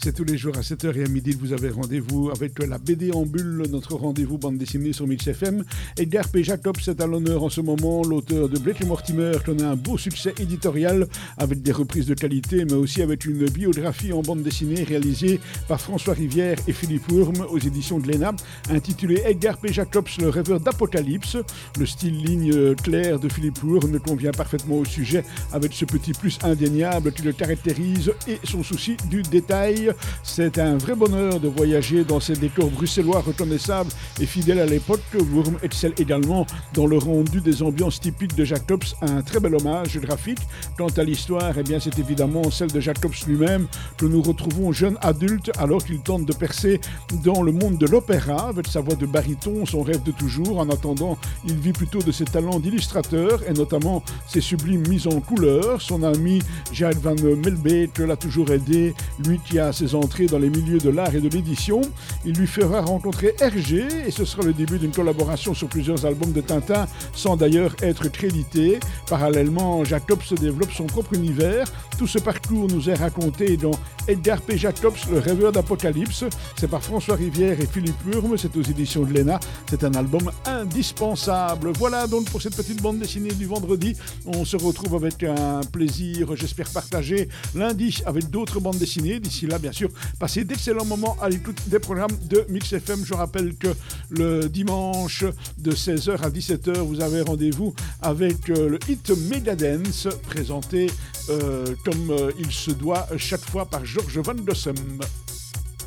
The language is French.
C'est tous les jours à 7h et à midi que vous avez rendez-vous avec la BD en bulle, notre rendez-vous bande dessinée sur Mix FM. Edgar P. Jacobs est à l'honneur en ce moment, l'auteur de Blake et Mortimer, qui a un beau succès éditorial avec des reprises de qualité, mais aussi avec une biographie en bande dessinée réalisée par François Rivière et Philippe Wurm aux éditions de l'ENA, intitulée Edgar P. Jacobs, le rêveur d'Apocalypse. Le style ligne claire de Philippe Wurm convient parfaitement au sujet avec ce petit plus indéniable qui le caractérise et son souci du détail. C'est un vrai bonheur de voyager dans ces décors bruxellois reconnaissables et fidèles à l'époque. Wurm excelle également dans le rendu des ambiances typiques de Jacobs, un très bel hommage graphique. Quant à l'histoire, eh c'est évidemment celle de Jacobs lui-même que nous retrouvons jeune adulte alors qu'il tente de percer dans le monde de l'opéra avec sa voix de baryton, son rêve de toujours. En attendant, il vit plutôt de ses talents d'illustrateur et notamment ses sublimes mises en couleur. Son ami Jacques Van Melbeek l'a toujours aidé, lui qui a ses entrées dans les milieux de l'art et de l'édition. Il lui fera rencontrer Hergé et ce sera le début d'une collaboration sur plusieurs albums de Tintin sans d'ailleurs être crédité. Parallèlement, Jacobs développe son propre univers. Tout ce parcours nous est raconté dans Edgar P. Jacobs, le rêveur d'Apocalypse. C'est par François Rivière et Philippe Wurm, c'est aux éditions de l'ENA. C'est un album indispensable. Voilà donc pour cette petite bande dessinée du vendredi. On se retrouve avec un plaisir, j'espère partagé, lundi avec d'autres bandes dessinées. D'ici là, bien sûr, passez d'excellents moments à l'écoute des programmes de Mix FM. Je rappelle que le dimanche de 16h à 17h, vous avez rendez-vous avec euh, le hit Megadance présenté euh, comme euh, il se doit chaque fois par George Van Dossem.